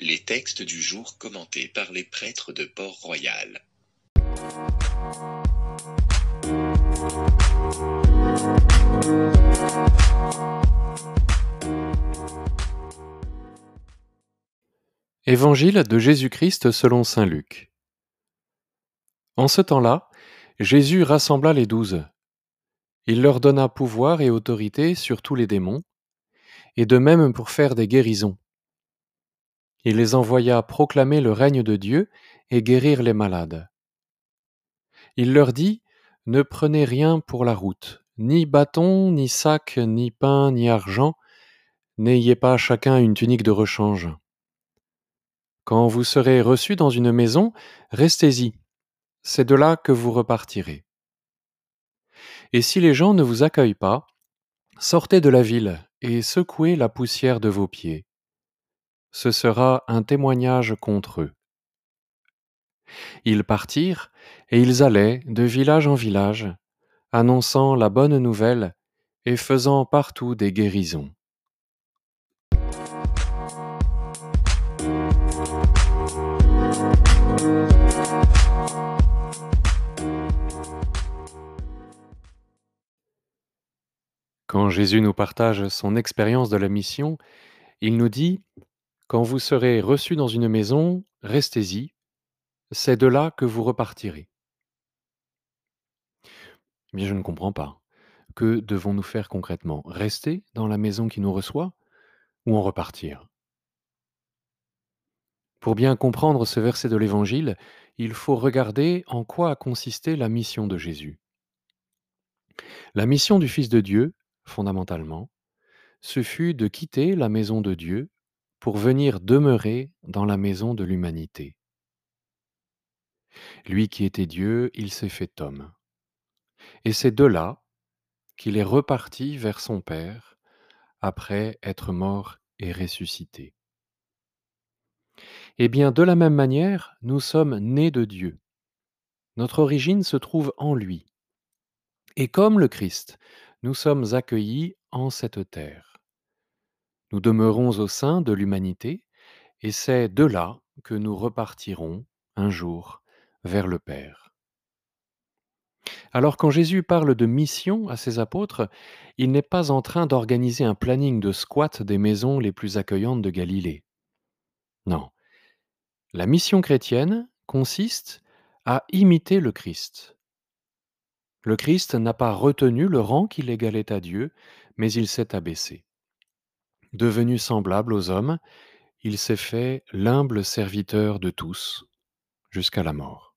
Les textes du jour commentés par les prêtres de Port-Royal. Évangile de Jésus-Christ selon Saint Luc. En ce temps-là, Jésus rassembla les douze. Il leur donna pouvoir et autorité sur tous les démons, et de même pour faire des guérisons. Il les envoya proclamer le règne de Dieu et guérir les malades. Il leur dit, Ne prenez rien pour la route, ni bâton, ni sac, ni pain, ni argent, n'ayez pas chacun une tunique de rechange. Quand vous serez reçus dans une maison, restez-y. C'est de là que vous repartirez. Et si les gens ne vous accueillent pas, sortez de la ville et secouez la poussière de vos pieds. Ce sera un témoignage contre eux. Ils partirent, et ils allaient de village en village, annonçant la bonne nouvelle et faisant partout des guérisons. Quand Jésus nous partage son expérience de la mission, il nous dit Quand vous serez reçus dans une maison, restez-y, c'est de là que vous repartirez. Mais je ne comprends pas. Que devons-nous faire concrètement? Rester dans la maison qui nous reçoit ou en repartir? Pour bien comprendre ce verset de l'Évangile, il faut regarder en quoi a consisté la mission de Jésus. La mission du Fils de Dieu, fondamentalement, ce fut de quitter la maison de Dieu pour venir demeurer dans la maison de l'humanité. Lui qui était Dieu, il s'est fait homme. Et c'est de là qu'il est reparti vers son Père après être mort et ressuscité. Eh bien, de la même manière, nous sommes nés de Dieu. Notre origine se trouve en lui. Et comme le Christ, nous sommes accueillis en cette terre. Nous demeurons au sein de l'humanité, et c'est de là que nous repartirons un jour vers le Père. Alors quand Jésus parle de mission à ses apôtres, il n'est pas en train d'organiser un planning de squat des maisons les plus accueillantes de Galilée. Non. La mission chrétienne consiste à imiter le Christ, le Christ n'a pas retenu le rang qui l'égalait à Dieu, mais il s'est abaissé. Devenu semblable aux hommes, il s'est fait l'humble serviteur de tous, jusqu'à la mort.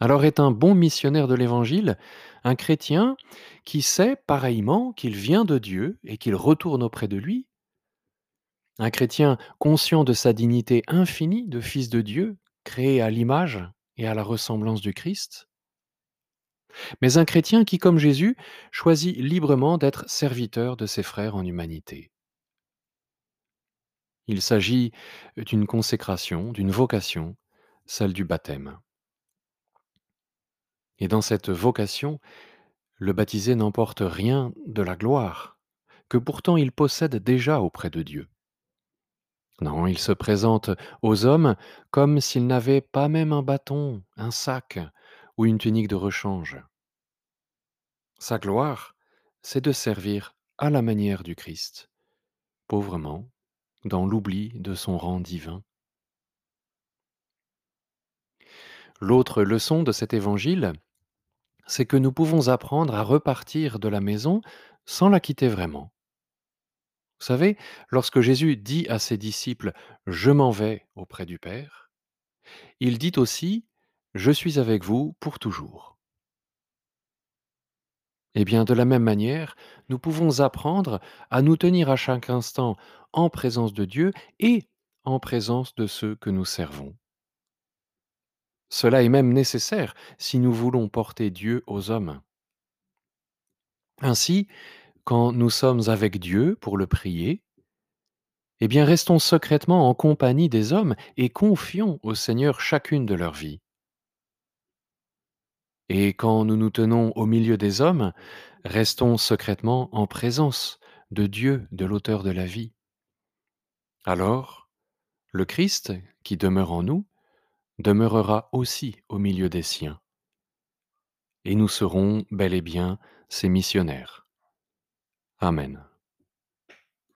Alors est un bon missionnaire de l'Évangile un chrétien qui sait pareillement qu'il vient de Dieu et qu'il retourne auprès de lui Un chrétien conscient de sa dignité infinie de fils de Dieu, créé à l'image et à la ressemblance du Christ mais un chrétien qui, comme Jésus, choisit librement d'être serviteur de ses frères en humanité. Il s'agit d'une consécration, d'une vocation, celle du baptême. Et dans cette vocation, le baptisé n'emporte rien de la gloire, que pourtant il possède déjà auprès de Dieu. Non, il se présente aux hommes comme s'il n'avait pas même un bâton, un sac ou une tunique de rechange. Sa gloire, c'est de servir à la manière du Christ, pauvrement, dans l'oubli de son rang divin. L'autre leçon de cet évangile, c'est que nous pouvons apprendre à repartir de la maison sans la quitter vraiment. Vous savez, lorsque Jésus dit à ses disciples ⁇ Je m'en vais auprès du Père ⁇ il dit aussi ⁇ Je suis avec vous pour toujours ⁇ eh bien, de la même manière, nous pouvons apprendre à nous tenir à chaque instant en présence de Dieu et en présence de ceux que nous servons. Cela est même nécessaire si nous voulons porter Dieu aux hommes. Ainsi, quand nous sommes avec Dieu pour le prier, eh bien restons secrètement en compagnie des hommes et confions au Seigneur chacune de leurs vies. Et quand nous nous tenons au milieu des hommes, restons secrètement en présence de Dieu, de l'auteur de la vie. Alors, le Christ, qui demeure en nous, demeurera aussi au milieu des siens. Et nous serons bel et bien ses missionnaires. Amen.